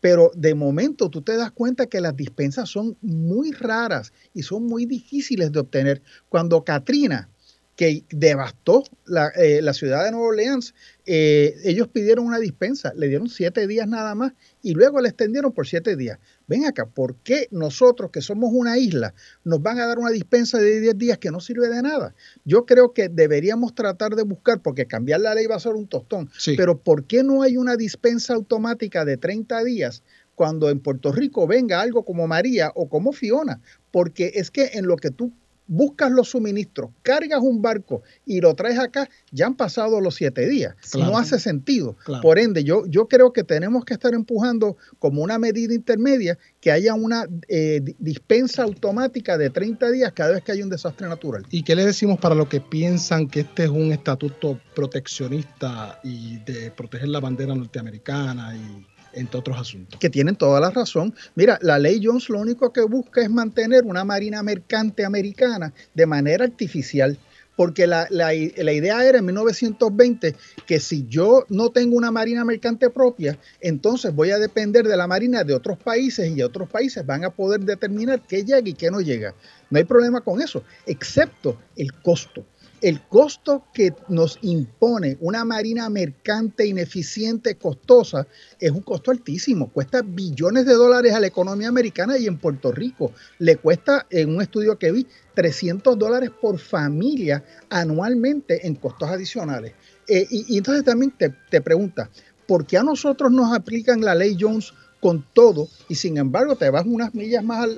pero de momento tú te das cuenta que las dispensas son muy raras y son muy difíciles de obtener. Cuando Katrina, que devastó la, eh, la ciudad de Nueva Orleans, eh, ellos pidieron una dispensa, le dieron siete días nada más y luego le extendieron por siete días. Ven acá, ¿por qué nosotros que somos una isla nos van a dar una dispensa de 10 días que no sirve de nada? Yo creo que deberíamos tratar de buscar, porque cambiar la ley va a ser un tostón, Sí. pero ¿por qué no hay una dispensa automática de 30 días cuando en Puerto Rico venga algo como María o como Fiona? Porque es que en lo que tú buscas los suministros, cargas un barco y lo traes acá, ya han pasado los siete días. Claro. No hace sentido. Claro. Por ende, yo, yo creo que tenemos que estar empujando como una medida intermedia que haya una eh, di- dispensa automática de 30 días cada vez que hay un desastre natural. ¿Y qué le decimos para los que piensan que este es un estatuto proteccionista y de proteger la bandera norteamericana y entre otros asuntos? que tienen toda la razón. Mira, la ley Jones lo único que busca es mantener una marina mercante americana de manera artificial. Porque la, la- la idea era en 1920 que si yo no tengo una marina mercante propia, entonces voy a depender de la marina de otros países y otros países van a poder determinar qué llega y qué no llega. No hay problema con eso, excepto el costo. El costo que nos impone una marina mercante, ineficiente, costosa, es un costo altísimo. Cuesta billones de dólares a la economía americana y en Puerto Rico le cuesta, en un estudio que vi, 300 dólares por familia anualmente en costos adicionales. Eh, y, entonces también te, te pregunta, ¿por qué a nosotros nos aplican la ley Jones con todo y sin embargo te vas unas millas más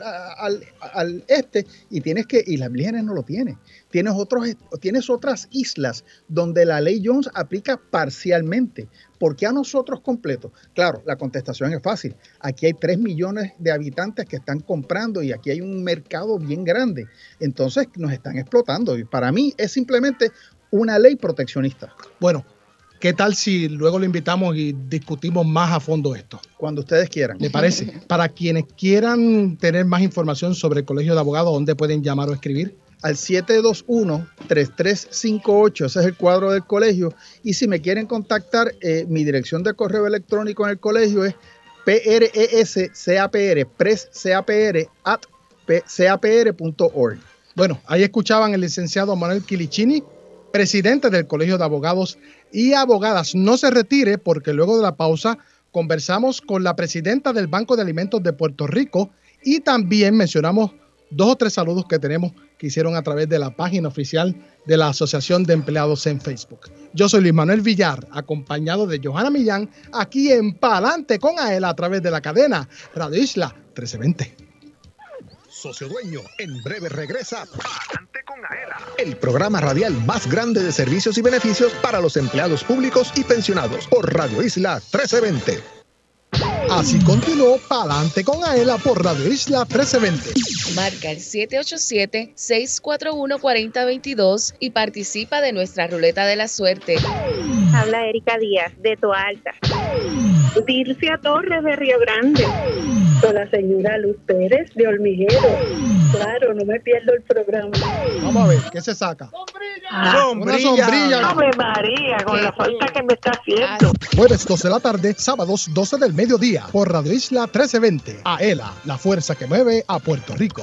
al, este y tienes que, y las vírgenes no lo tienen. Tienes, otros, tienes otras islas donde la ley Jones aplica parcialmente. ¿Por qué a nosotros completo? Claro, la contestación es fácil. Aquí hay 3 millones de habitantes que están comprando y aquí hay un mercado bien grande. Entonces nos están explotando. Y para mí es simplemente una ley proteccionista. Bueno, ¿qué tal si luego lo invitamos y discutimos más a fondo esto? Cuando ustedes quieran. ¿Le parece? Para quienes quieran tener más información sobre el Colegio de Abogados, ¿dónde pueden llamar o escribir? al 721-3358, ese es el cuadro del colegio. Y si me quieren contactar, eh, mi dirección de correo electrónico en el colegio es prescapr, prescapr, at capr.org. Bueno, ahí escuchaban el licenciado Manuel Quilichini, presidente del Colegio de Abogados y Abogadas. No se retire porque luego de la pausa conversamos con la presidenta del Banco de Alimentos de Puerto Rico y también mencionamos dos o tres saludos que tenemos que hicieron a través de la página oficial de la Asociación de Empleados en Facebook. Yo soy Luis Manuel Villar, acompañado de Johanna Millán, aquí en Palante con Ael a través de la cadena Radio Isla 1320. Socio Dueño, en breve regresa Palante Aela, el programa radial más grande de servicios y beneficios para los empleados públicos y pensionados por Radio Isla 1320. Así continuó Palante con Aela por Radio Isla 1320. Marca el 787-641-4022 y participa de nuestra ruleta de la suerte. Habla Erika Díaz, de Toalta. Dircia Torres, de Río Grande. Con la señora Luz Pérez, de Hormiguero. Claro, no me pierdo el programa. Vamos a ver, ¿qué se saca? Ah, Una sombrilla. Ave María, con la falta que me está haciendo. Jueves 12 de la tarde, sábados 12 del mediodía, por Radio Isla 1320. Aela, la fuerza que mueve a Puerto Rico.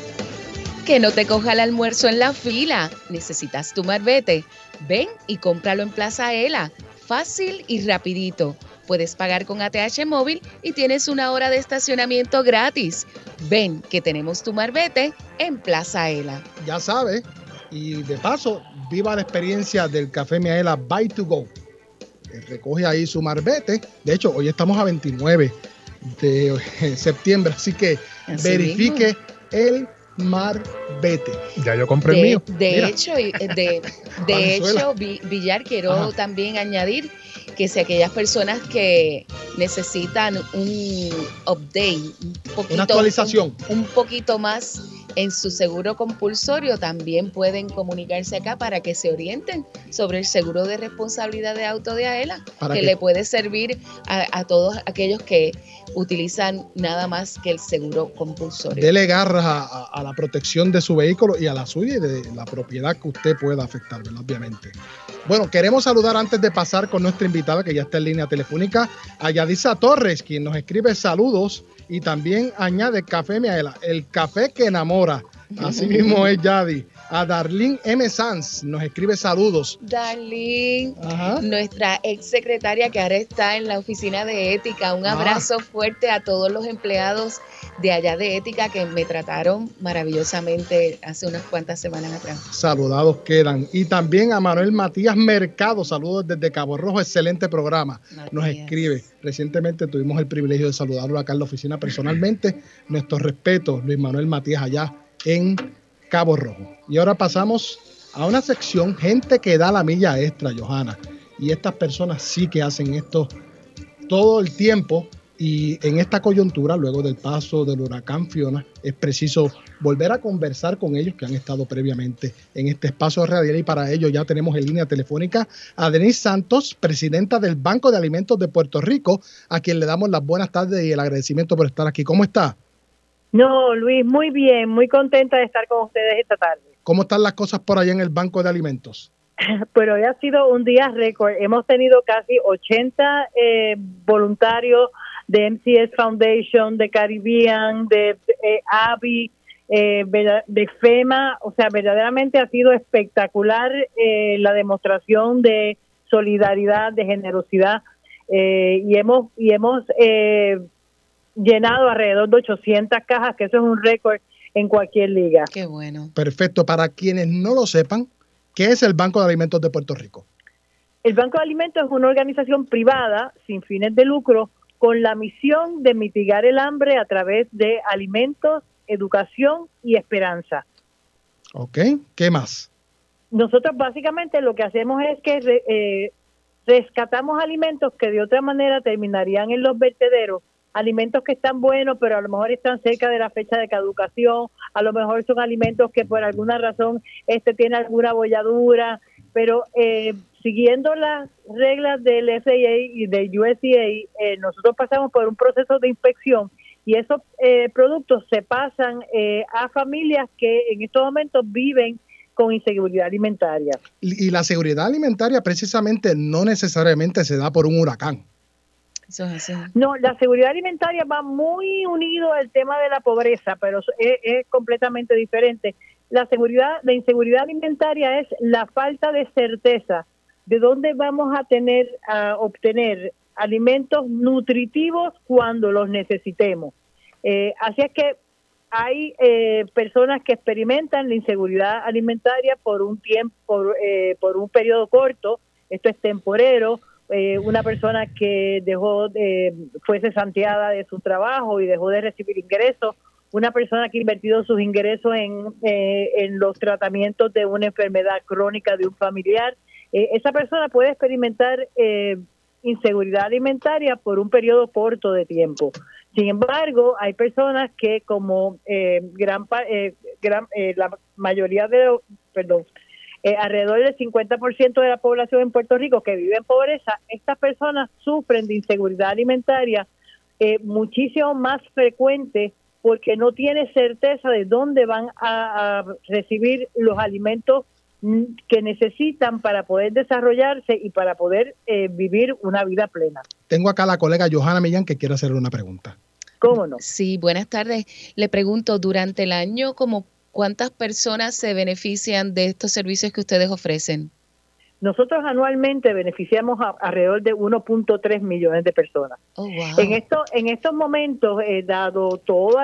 Que no te coja el almuerzo en la fila. ¿Necesitas tu marbete? Ven y cómpralo en Plaza Ela. Fácil y rapidito. Puedes pagar con ATH móvil y tienes una hora de estacionamiento gratis. Ven que tenemos tu marbete en Plaza Ela. Ya sabes. Y de paso, viva la experiencia del Café Miaela Buy to Go. Eh, Recoge ahí su marbete. De hecho, hoy estamos a 29 de septiembre, así que Así verifique el marbete. Ya yo compré el De, mío. de Mira. hecho, y- de, de hecho, Vi- Villar, quiero Ajá. también añadir que si aquellas personas que necesitan un update, un poquito, Una actualización. un, un poquito más en su seguro compulsorio, también pueden comunicarse acá para que se orienten sobre el seguro de responsabilidad de auto de AELA, que le puede servir a, a todos aquellos que utilizan nada más que el seguro compulsorio. Dele garras a, a- a la protección de su vehículo y a la suya y de la propiedad que usted pueda afectar, ¿verdad? obviamente. Bueno, queremos saludar antes de pasar con nuestra invitada que ya está en línea telefónica, a Yadisa Torres, quien nos escribe saludos y también añade café Miaela, el café que enamora. Así mismo es Yadi. A Darlene M. Sanz nos escribe saludos. Darlene, Ajá. nuestra ex secretaria que ahora está en la oficina de ética. Un Ah. abrazo fuerte a todos los empleados de allá de ética que me trataron maravillosamente hace unas cuantas semanas atrás. Saludados quedan. Y también a Manuel Matías Mercado, saludos desde Cabo Rojo, excelente programa. Nos escribe. Recientemente tuvimos el privilegio de saludarlo acá en la oficina personalmente. Nuestro respeto, Luis Manuel Matías, allá en Cabo Rojo. Y ahora pasamos a una sección, gente que da la milla extra, Johanna. Y estas personas sí que hacen esto todo el tiempo. Y en esta coyuntura, luego del paso del huracán Fiona, es preciso volver a conversar con ellos que han estado previamente en este espacio radial. Y para ello ya tenemos en línea telefónica a Denise Santos, presidenta del Banco de Alimentos de Puerto Rico, a quien le damos las buenas tardes y el agradecimiento por estar aquí. ¿Cómo está? No, Luis, muy bien, muy contenta de estar con ustedes esta tarde. ¿Cómo están las cosas por allá en el Banco de Alimentos? Pero hoy ha sido un día récord. Hemos tenido casi 80 eh, voluntarios de MCS Foundation, de Caribbean, de eh, AVI, eh, de FEMA. O sea, verdaderamente ha sido espectacular eh, la demostración de solidaridad, de generosidad. eh, y hemos, y hemos eh, llenado alrededor de 800 cajas, que eso es un récord en cualquier liga. Qué bueno. Perfecto. Para quienes no lo sepan, ¿qué es el Banco de Alimentos de Puerto Rico? El Banco de Alimentos es una organización privada sin fines de lucro con la misión de mitigar el hambre a través de alimentos, educación y esperanza. ¿Ok? ¿Qué más? Nosotros básicamente lo que hacemos es que re- eh, rescatamos alimentos que de otra manera terminarían en los vertederos, alimentos que están buenos pero a lo mejor están cerca de la fecha de caducación, a lo mejor son alimentos que por alguna razón este tiene alguna bolladura, pero eh, siguiendo las reglas del FAA y del USDA, eh, nosotros pasamos por un proceso de inspección y esos eh, productos se pasan eh, a familias que en estos momentos viven con inseguridad alimentaria. Y, y la seguridad alimentaria precisamente no necesariamente se da por un huracán. No, la seguridad alimentaria va muy unido al tema de la pobreza, pero es, es completamente diferente. La seguridad, la inseguridad alimentaria es la falta de certeza de dónde vamos a tener a obtener alimentos nutritivos cuando los necesitemos. Eh, así es que hay eh, personas que experimentan la inseguridad alimentaria por un tiempo, por, eh, por un periodo corto. Esto es temporero. Eh, una persona que dejó, de, fue cesanteada de su trabajo y dejó de recibir ingresos. Una persona que ha invertido sus ingresos en, eh, en los tratamientos de una enfermedad crónica de un familiar. Eh, esa persona puede experimentar eh, inseguridad alimentaria por un periodo corto de tiempo. Sin embargo, hay personas que como eh, gran, gran la mayoría de, perdón, eh, alrededor del 50% de la población en Puerto Rico que vive en pobreza, estas personas sufren de inseguridad alimentaria eh, muchísimo más frecuente porque no tiene certeza de dónde van a, a recibir los alimentos mm, que necesitan para poder desarrollarse y para poder eh, vivir una vida plena. Tengo acá a la colega Johanna Millán que quiere hacerle una pregunta. ¿Cómo no? Sí, buenas tardes. Le pregunto, durante el año, como ¿cuántas personas se benefician de estos servicios que ustedes ofrecen? Nosotros anualmente beneficiamos a alrededor de 1.3 millones de personas. Oh, wow. En esto, en estos momentos, eh, dado todos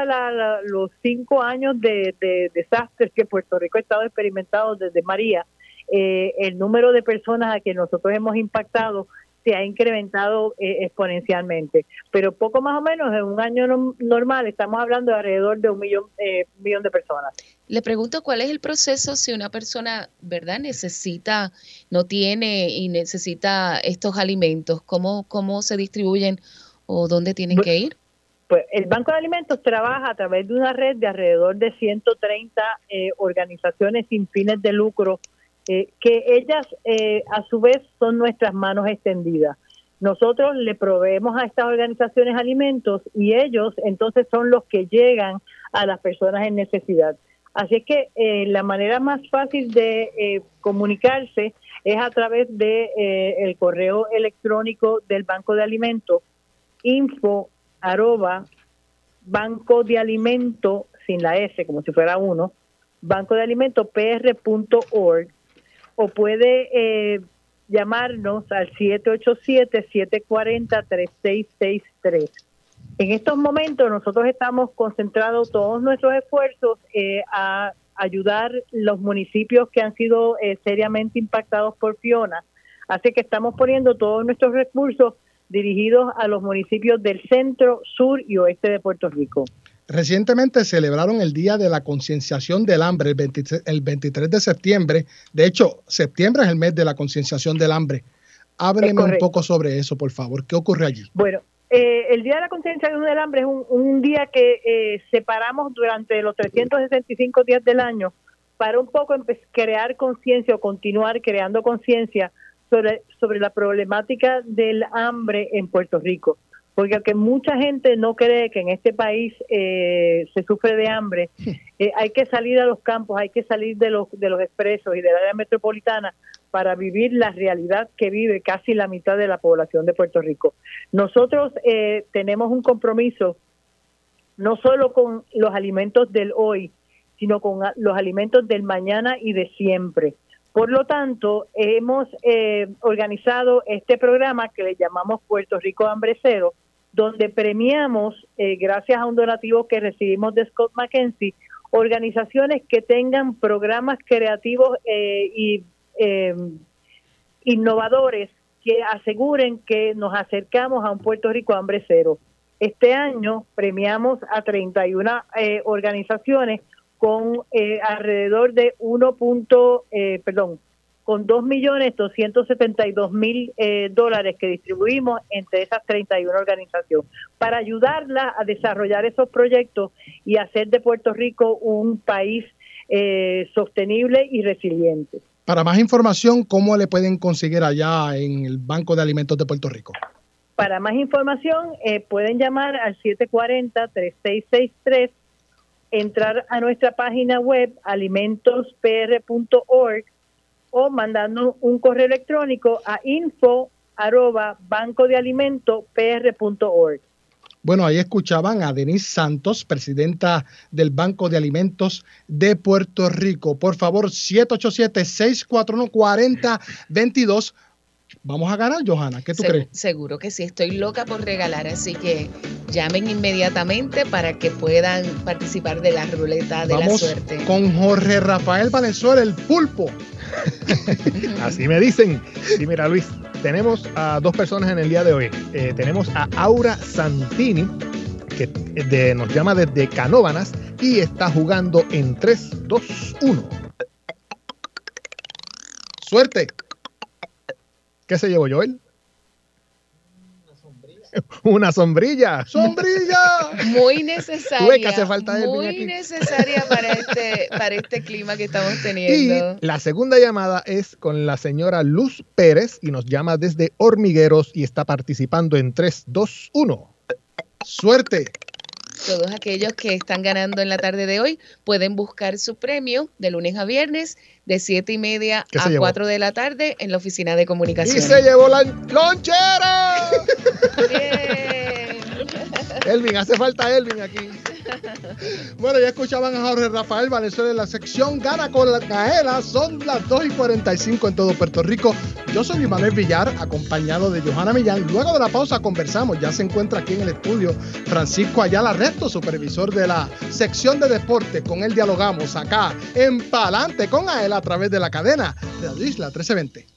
los cinco años de, de desastres que Puerto Rico ha estado experimentando desde María, eh, el número de personas a que nosotros hemos impactado se ha incrementado eh, exponencialmente. Pero poco más o menos en un año no- normal estamos hablando de alrededor de un millón, eh, millón de personas. Le pregunto cuál es el proceso si una persona, ¿verdad? Necesita, no tiene y necesita estos alimentos. ¿Cómo, cómo se distribuyen o dónde tienen que ir? Pues el Banco de Alimentos trabaja a través de una red de alrededor de 130 eh, organizaciones sin fines de lucro, eh, que ellas eh, a su vez son nuestras manos extendidas. Nosotros le proveemos a estas organizaciones alimentos y ellos entonces son los que llegan a las personas en necesidad. Así es que eh, la manera más fácil de eh, comunicarse es a través de eh, el correo electrónico del Banco de Alimentos info arroba banco de alimento sin la S como si fuera uno banco de alimento o puede eh, llamarnos al 787-740-3663. En estos momentos nosotros estamos concentrados todos nuestros esfuerzos eh, a ayudar los municipios que han sido eh, seriamente impactados por Fiona. Así que estamos poniendo todos nuestros recursos dirigidos a los municipios del centro, sur y oeste de Puerto Rico. Recientemente celebraron el Día de la Concienciación del Hambre, el 23, el 23 de septiembre. De hecho, septiembre es el mes de la concienciación del hambre. Hábleme un poco sobre eso, por favor. ¿Qué ocurre allí? Bueno, eh, el Día de la Concienciación del Hambre es un, un día que eh, separamos durante los 365 días del año para un poco crear conciencia o continuar creando conciencia sobre, sobre la problemática del hambre en Puerto Rico. Porque aunque mucha gente no cree que en este país eh, se sufre de hambre, eh, hay que salir a los campos, hay que salir de los, de los expresos y del área metropolitana para vivir la realidad que vive casi la mitad de la población de Puerto Rico. Nosotros eh, tenemos un compromiso no solo con los alimentos del hoy, sino con los alimentos del mañana y de siempre. Por lo tanto, hemos eh, organizado este programa que le llamamos Puerto Rico Hambre Cero, donde premiamos, eh, gracias a un donativo que recibimos de Scott McKenzie, organizaciones que tengan programas creativos eh, y eh, innovadores que aseguren que nos acercamos a un Puerto Rico hambre cero. Este año premiamos a 31 eh, organizaciones con eh, alrededor de 1. punto, perdón, con 2.272.000 eh, dólares que distribuimos entre esas 31 organizaciones para ayudarlas a desarrollar esos proyectos y hacer de Puerto Rico un país eh, sostenible y resiliente. Para más información, ¿cómo le pueden conseguir allá en el Banco de Alimentos de Puerto Rico? para más información eh, pueden llamar al 740-3663, entrar a nuestra página web alimentospr.org o mandando un correo electrónico a info arroba bancodealimentopr.org. Bueno, ahí escuchaban a Denise Santos, presidenta del Banco de Alimentos de Puerto Rico. Por favor, 787-641-4022. Vamos a ganar, Johanna. ¿Qué tú Se- crees? Seguro que sí, estoy loca por regalar, así que llamen inmediatamente para que puedan participar de la ruleta de la Vamos suerte. con Jorge Rafael Valenzuela, el pulpo. Así me dicen. Y mira, Luis, tenemos a dos personas en el día de hoy. Eh, tenemos a Aura Santini, que de- nos llama desde Canóvanas y está jugando en 3, 2, 1. Suerte. ¿Qué se llevó Joel? Una sombrilla. ¡Sombrilla! Muy necesaria. Tú ves que hace falta muy aquí. necesaria para este, para este clima que estamos Y teniendo. la segunda llamada es con la señora Luz Pérez y nos llama desde Hormigueros y está participando en 3, 2, 1. Suerte. Todos aquellos que están ganando en la tarde de hoy pueden buscar su premio de lunes a viernes de 7 y media ¿Qué se a llevó? 4 de la tarde en la oficina de Y comunicación. se llevó la lonchera. Bien. Elvin, hace falta Elvin aquí. Bueno, ya escuchaban a Jorge Rafael Valenzuela en la sección Gana con la Caela. Son las 2 y 45 en todo Puerto Rico. Yo soy Manuel Villar, acompañado de Johanna Millán. Luego de la pausa conversamos. Ya se encuentra aquí en el estudio Francisco Ayala Resto, supervisor de la sección de deporte. Con él dialogamos acá en Palante con Aela a través de la cadena de la Isla 1320.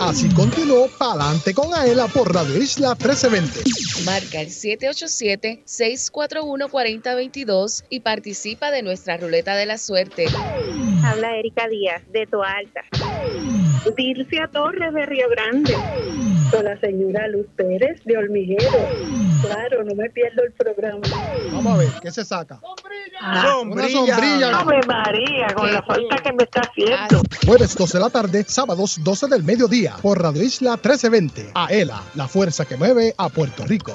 Así continuó Palante con Aela por Radio Isla 1320. Marca el 787-641-4022 y participa de nuestra ruleta de la suerte. Habla Erika Díaz, de Toalta. Dircia Torres, de Río Grande. Con la señora Luz Pérez, de Hormiguero. Claro, no me pierdo el programa. Vamos a ver, ¿qué se saca? Ah, Una sombrilla. ¡Ave María! Con la falta que me está haciendo. Jueves 12 de la tarde, sábados 12 del mediodía, por Radio Isla 1320. Aela, la fuerza que mueve a Puerto Rico.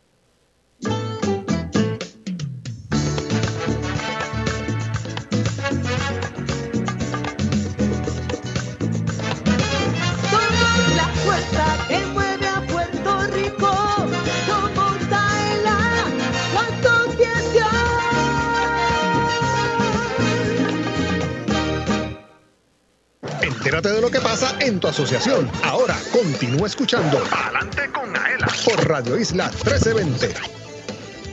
De lo que pasa en tu asociación. Ahora continúa escuchando Adelante con Aela por Radio Isla 1320.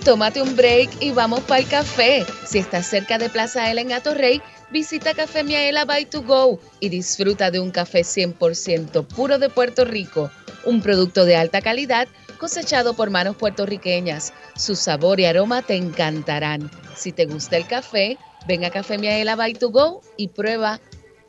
Tómate un break y vamos para el café. Si estás cerca de Plaza Ela en Atorrey, visita Café Miaela by to go y disfruta de un café 100% puro de Puerto Rico, un producto de alta calidad cosechado por manos puertorriqueñas. Su sabor y aroma te encantarán. Si te gusta el café, ven a Café Miaela by to go y prueba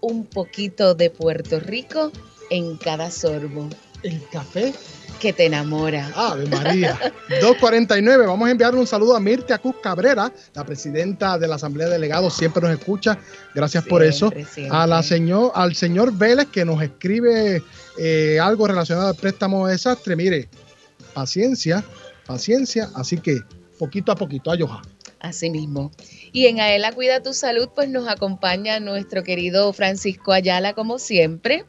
un poquito de Puerto Rico en cada sorbo. El café que te enamora. Ave María. 249. Vamos a enviarle un saludo a Mirtia Cus Cabrera, la presidenta de la Asamblea de Delegados. Siempre nos escucha. Gracias por eso. siempre. A la señor, al señor Vélez que nos escribe eh, algo relacionado al préstamo de desastre. Mire, paciencia, paciencia. Así que poquito a poquito, a Johan. Así mismo. Y en Aela Cuida tu Salud, pues nos acompaña nuestro querido Francisco Ayala, como siempre,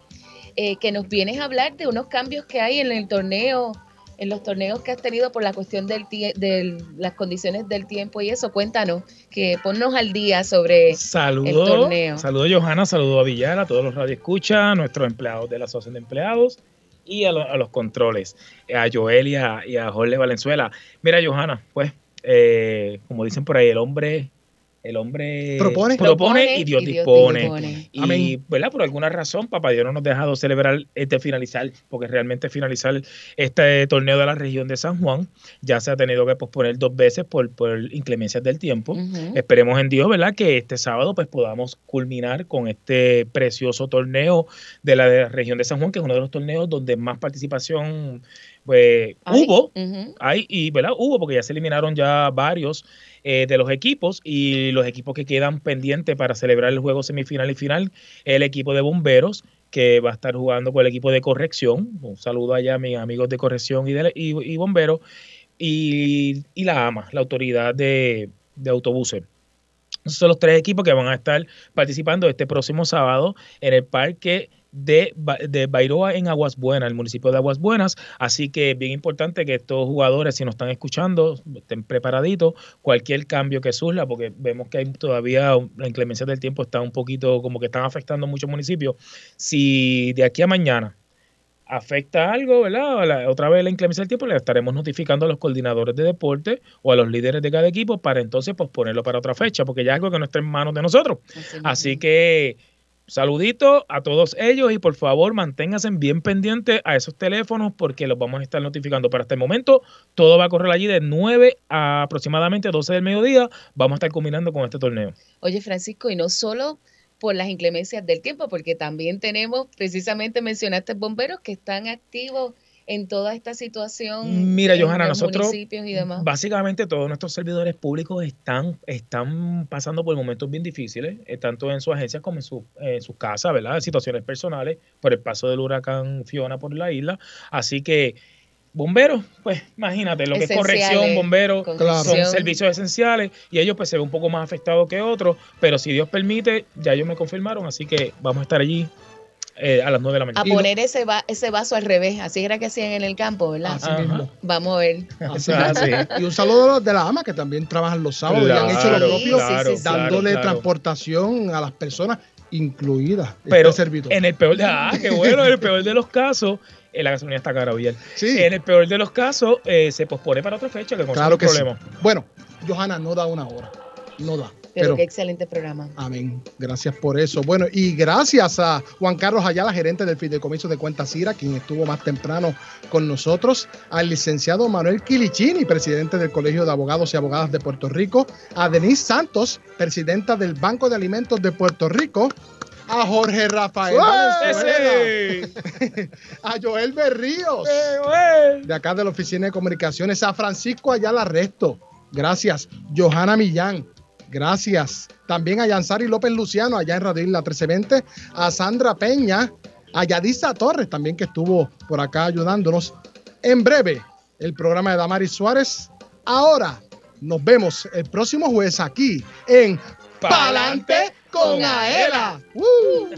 eh, que nos vienes a hablar de unos cambios que hay en el torneo, en los torneos que has tenido por la cuestión del de las condiciones del tiempo y eso. Cuéntanos, que ponnos al día sobre el torneo. saludos Johanna, saludos a Villar, a todos los radioescuchas, a nuestros empleados de la Asociación de Empleados y a, lo- a los controles, a Joel y a, y a Jorge Valenzuela. Mira, Johanna, pues, eh, como dicen por ahí, el hombre, el hombre Propone. propone y Dios, dispone. dispone. Y, Amén. ¿verdad? Por alguna razón, Papá Dios no nos ha dejado celebrar este finalizar, porque realmente finalizar este torneo de la región de San Juan ya se ha tenido que posponer dos veces por, por inclemencias del tiempo. Ujú. Esperemos en Dios, ¿verdad? Que este sábado pues podamos culminar con este precioso torneo de la, de la región de San Juan, que es uno de los torneos donde más participación pues, Ay, hubo. ujú. Hay, y, ¿verdad? Hubo, porque ya se eliminaron ya varios eh, de los equipos y los equipos que quedan pendientes para celebrar el juego semifinal y final, el equipo de bomberos que va a estar jugando con el equipo de corrección. Un saludo allá a mis amigos de corrección y, de, y, y bomberos. Y, y la AMA, la autoridad de, de autobuses. Esos son los tres equipos que van a estar participando este próximo sábado en el parque de, de Bairoa en Aguas Buenas, el municipio de Aguas Buenas. Así que es bien importante que estos jugadores, si nos están escuchando, estén preparaditos. Cualquier cambio que surja, porque vemos que hay todavía la inclemencia del tiempo está un poquito como que están afectando muchos municipios. Si de aquí a mañana afecta algo, ¿verdad? La- otra vez la inclemencia del tiempo, le estaremos notificando a los coordinadores de deporte o a los líderes de cada equipo para entonces posponerlo para otra fecha, porque ya es algo que no está en manos de nosotros. Así que saludito a todos ellos y por favor manténganse bien pendientes a esos teléfonos porque los vamos a estar notificando para este momento. Todo va a correr allí de 9 a aproximadamente 12 del mediodía. Vamos a estar combinando con este torneo. Oye, Francisco, y no solo por las inclemencias del tiempo, porque también tenemos, precisamente mencionaste bomberos que están activos en toda esta situación. Mira, Johanna, nosotros municipios y demás. básicamente todos nuestros servidores públicos están, están pasando por momentos bien difíciles, eh, tanto en su agencia como en, su, en sus casas, ¿verdad? Situaciones personales por el paso del huracán Fiona por la isla. Así que bomberos, pues imagínate, lo que es corrección, bomberos, son servicios esenciales y ellos pues se ven un poco más afectados que otros, pero si Dios permite, ya ellos me confirmaron, así que vamos a estar allí eh, a las 9 de la A mañana. poner ese, va- ese vaso al revés, así era que hacían en el campo, ¿verdad? Así mismo. Vamos a ver. Así Ah, sí. Y un saludo a de la AMA que también trabajan los sábados y han hecho lo Claro, propio, claro, claro, dándole claro. transportación a las personas, incluidas Pero este servidor. en el peor de ah, qué bueno, en el peor de los casos, eh, la gasolina está cara, Villar. En el peor de los casos, eh, se pospone para otra fecha, que Claro que no hay sí. problema. Bueno, Johanna no da una hora. No da. Pero, Pero, qué excelente programa. amén. Gracias por eso. Bueno, y gracias a Juan Carlos Ayala, gerente del Fideicomiso de Cuentas Cira, quien estuvo más temprano con nosotros, al licenciado Manuel Quilichini, presidente del Colegio de Abogados y Abogadas de Puerto Rico, a Denise Santos, presidenta del Banco de Alimentos de Puerto Rico, a Jorge Rafael a Joel Berríos, de acá de la Oficina de Comunicaciones, a Francisco Ayala Resto, gracias, Johanna Millán, gracias, también a Yansari López Luciano, allá en Radio Isla 1320, a Sandra Peña, a Yadisa Torres, también que estuvo por acá ayudándonos. En breve, el programa de Damaris Suárez. Ahora, nos vemos el próximo jueves aquí en Palante con Aela. ¡Uh!